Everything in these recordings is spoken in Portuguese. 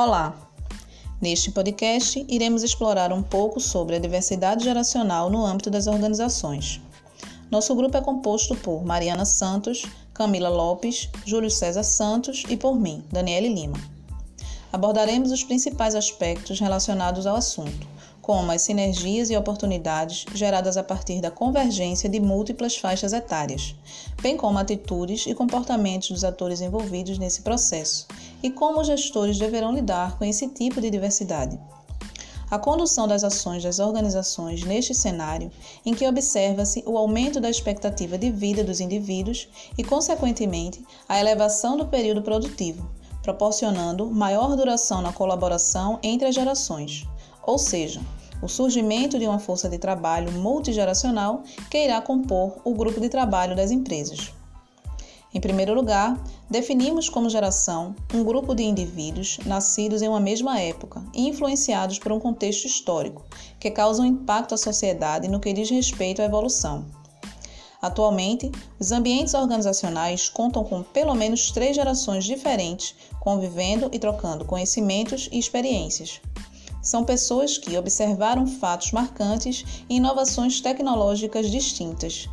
Olá! Neste podcast, iremos explorar um pouco sobre a diversidade geracional no âmbito das organizações. Nosso grupo é composto por Mariana Santos, Camila Lopes, Júlio César Santos e por mim, Daniele Lima. Abordaremos os principais aspectos relacionados ao assunto, como as sinergias e oportunidades geradas a partir da convergência de múltiplas faixas etárias, bem como atitudes e comportamentos dos atores envolvidos nesse processo e como os gestores deverão lidar com esse tipo de diversidade. A condução das ações das organizações neste cenário, em que observa-se o aumento da expectativa de vida dos indivíduos e, consequentemente, a elevação do período produtivo, proporcionando maior duração na colaboração entre as gerações, ou seja, o surgimento de uma força de trabalho multigeracional que irá compor o grupo de trabalho das empresas. Em primeiro lugar, definimos como geração um grupo de indivíduos nascidos em uma mesma época e influenciados por um contexto histórico que causa um impacto à sociedade no que diz respeito à evolução. Atualmente, os ambientes organizacionais contam com pelo menos três gerações diferentes convivendo e trocando conhecimentos e experiências. São pessoas que observaram fatos marcantes e inovações tecnológicas distintas.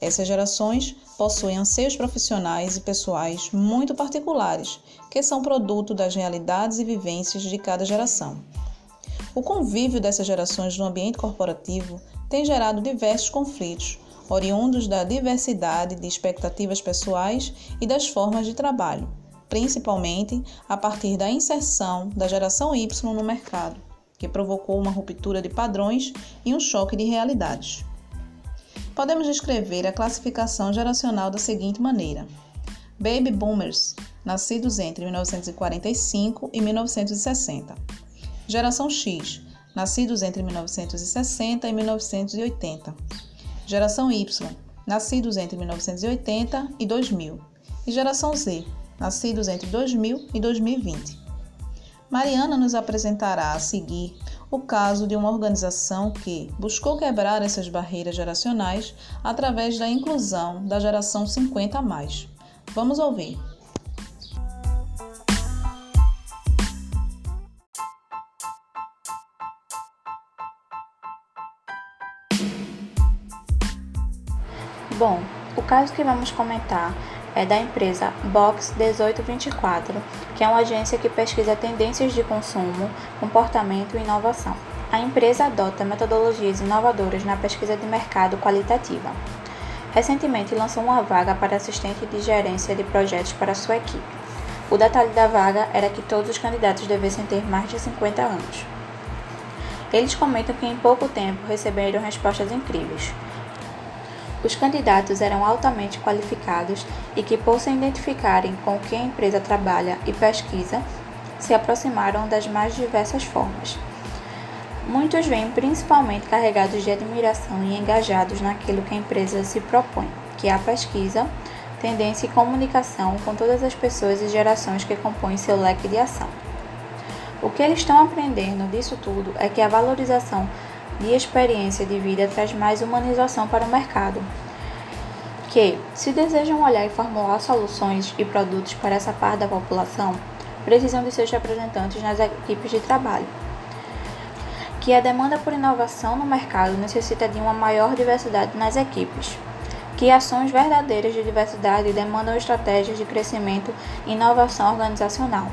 Essas gerações possuem anseios profissionais e pessoais muito particulares, que são produto das realidades e vivências de cada geração. O convívio dessas gerações no ambiente corporativo tem gerado diversos conflitos, oriundos da diversidade de expectativas pessoais e das formas de trabalho, principalmente a partir da inserção da geração Y no mercado que provocou uma ruptura de padrões e um choque de realidades. Podemos descrever a classificação geracional da seguinte maneira: Baby Boomers, nascidos entre 1945 e 1960. Geração X, nascidos entre 1960 e 1980. Geração Y, nascidos entre 1980 e 2000. E Geração Z, nascidos entre 2000 e 2020. Mariana nos apresentará a seguir o caso de uma organização que buscou quebrar essas barreiras geracionais através da inclusão da geração 50 a mais. Vamos ouvir. Bom, o caso que vamos comentar é da empresa Box 1824, que é uma agência que pesquisa tendências de consumo, comportamento e inovação. A empresa adota metodologias inovadoras na pesquisa de mercado qualitativa. Recentemente lançou uma vaga para assistente de gerência de projetos para sua equipe. O detalhe da vaga era que todos os candidatos devessem ter mais de 50 anos. Eles comentam que em pouco tempo receberam respostas incríveis. Os candidatos eram altamente qualificados e que, por se identificarem com o que a empresa trabalha e pesquisa, se aproximaram das mais diversas formas. Muitos vêm principalmente carregados de admiração e engajados naquilo que a empresa se propõe, que é a pesquisa, tendência e comunicação com todas as pessoas e gerações que compõem seu leque de ação. O que eles estão aprendendo disso tudo é que a valorização de experiência de vida traz mais humanização para o mercado. Que, se desejam olhar e formular soluções e produtos para essa parte da população, precisam de seus representantes nas equipes de trabalho. Que a demanda por inovação no mercado necessita de uma maior diversidade nas equipes. Que ações verdadeiras de diversidade demandam estratégias de crescimento e inovação organizacional,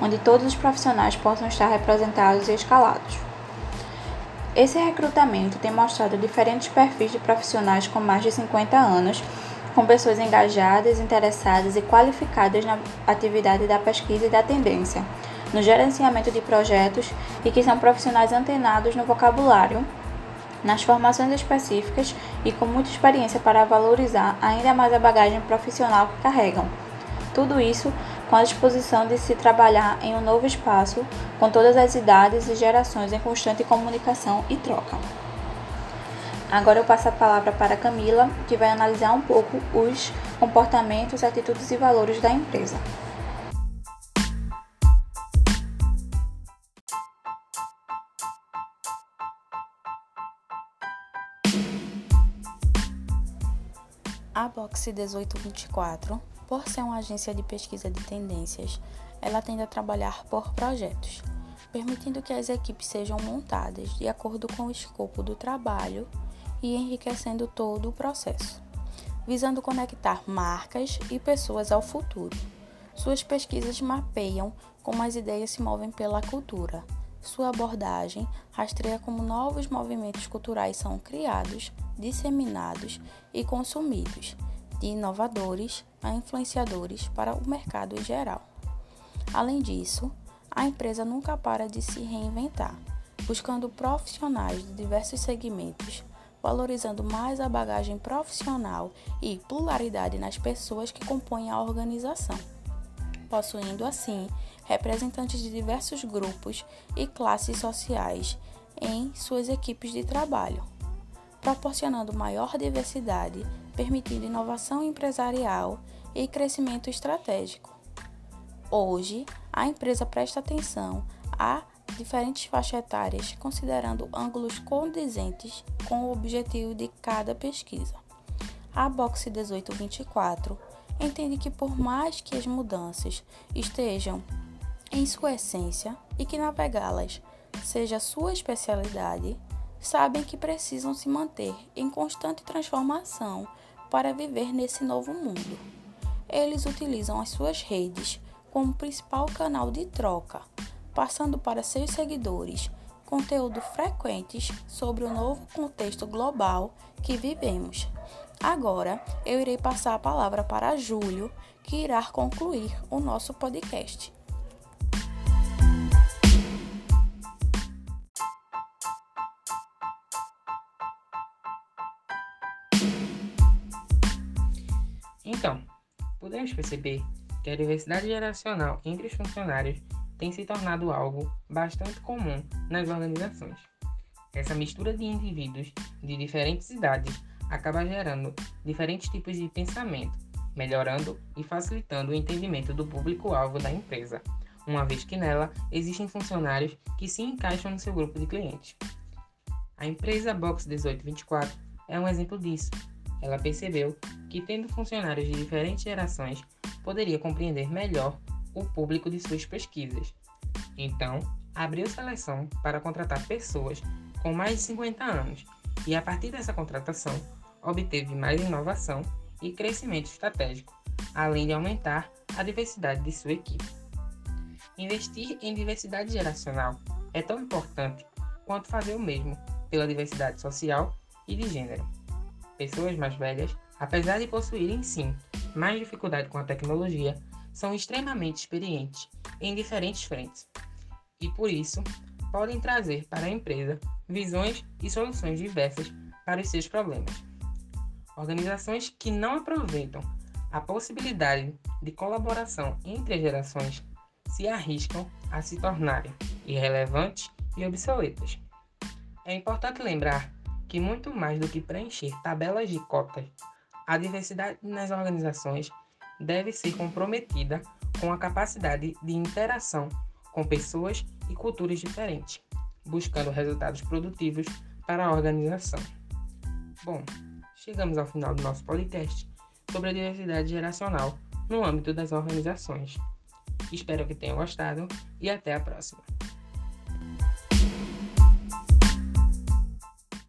onde todos os profissionais possam estar representados e escalados. Esse recrutamento tem mostrado diferentes perfis de profissionais com mais de 50 anos, com pessoas engajadas, interessadas e qualificadas na atividade da pesquisa e da tendência, no gerenciamento de projetos e que são profissionais antenados no vocabulário, nas formações específicas e com muita experiência para valorizar ainda mais a bagagem profissional que carregam. Tudo isso com a disposição de se trabalhar em um novo espaço, com todas as idades e gerações em constante comunicação e troca. Agora eu passo a palavra para Camila, que vai analisar um pouco os comportamentos, atitudes e valores da empresa. A Box 1824 por ser uma agência de pesquisa de tendências, ela tende a trabalhar por projetos, permitindo que as equipes sejam montadas de acordo com o escopo do trabalho e enriquecendo todo o processo, visando conectar marcas e pessoas ao futuro. Suas pesquisas mapeiam como as ideias se movem pela cultura. Sua abordagem rastreia como novos movimentos culturais são criados, disseminados e consumidos, de inovadores a influenciadores para o mercado em geral. Além disso, a empresa nunca para de se reinventar, buscando profissionais de diversos segmentos, valorizando mais a bagagem profissional e pluralidade nas pessoas que compõem a organização, possuindo assim representantes de diversos grupos e classes sociais em suas equipes de trabalho, proporcionando maior diversidade, permitindo inovação empresarial e crescimento estratégico. Hoje, a empresa presta atenção a diferentes faixas etárias, considerando ângulos condizentes com o objetivo de cada pesquisa. A Box 1824 entende que, por mais que as mudanças estejam em sua essência e que navegá-las seja sua especialidade, sabem que precisam se manter em constante transformação para viver nesse novo mundo. Eles utilizam as suas redes como principal canal de troca, passando para seus seguidores conteúdo frequentes sobre o novo contexto global que vivemos. Agora eu irei passar a palavra para Júlio, que irá concluir o nosso podcast. Então, podemos perceber que a diversidade geracional entre os funcionários tem se tornado algo bastante comum nas organizações. Essa mistura de indivíduos de diferentes idades acaba gerando diferentes tipos de pensamento, melhorando e facilitando o entendimento do público-alvo da empresa, uma vez que nela existem funcionários que se encaixam no seu grupo de clientes. A empresa Box 1824 é um exemplo disso. Ela percebeu que, tendo funcionários de diferentes gerações, poderia compreender melhor o público de suas pesquisas. Então, abriu seleção para contratar pessoas com mais de 50 anos e, a partir dessa contratação, obteve mais inovação e crescimento estratégico, além de aumentar a diversidade de sua equipe. Investir em diversidade geracional é tão importante quanto fazer o mesmo pela diversidade social e de gênero. Pessoas mais velhas, apesar de possuírem sim mais dificuldade com a tecnologia, são extremamente experientes em diferentes frentes e, por isso, podem trazer para a empresa visões e soluções diversas para os seus problemas. Organizações que não aproveitam a possibilidade de colaboração entre gerações se arriscam a se tornarem irrelevantes e obsoletas. É importante lembrar que, muito mais do que preencher tabelas de cotas, a diversidade nas organizações deve ser comprometida com a capacidade de interação com pessoas e culturas diferentes, buscando resultados produtivos para a organização. Bom, chegamos ao final do nosso podcast sobre a diversidade geracional no âmbito das organizações. Espero que tenham gostado e até a próxima.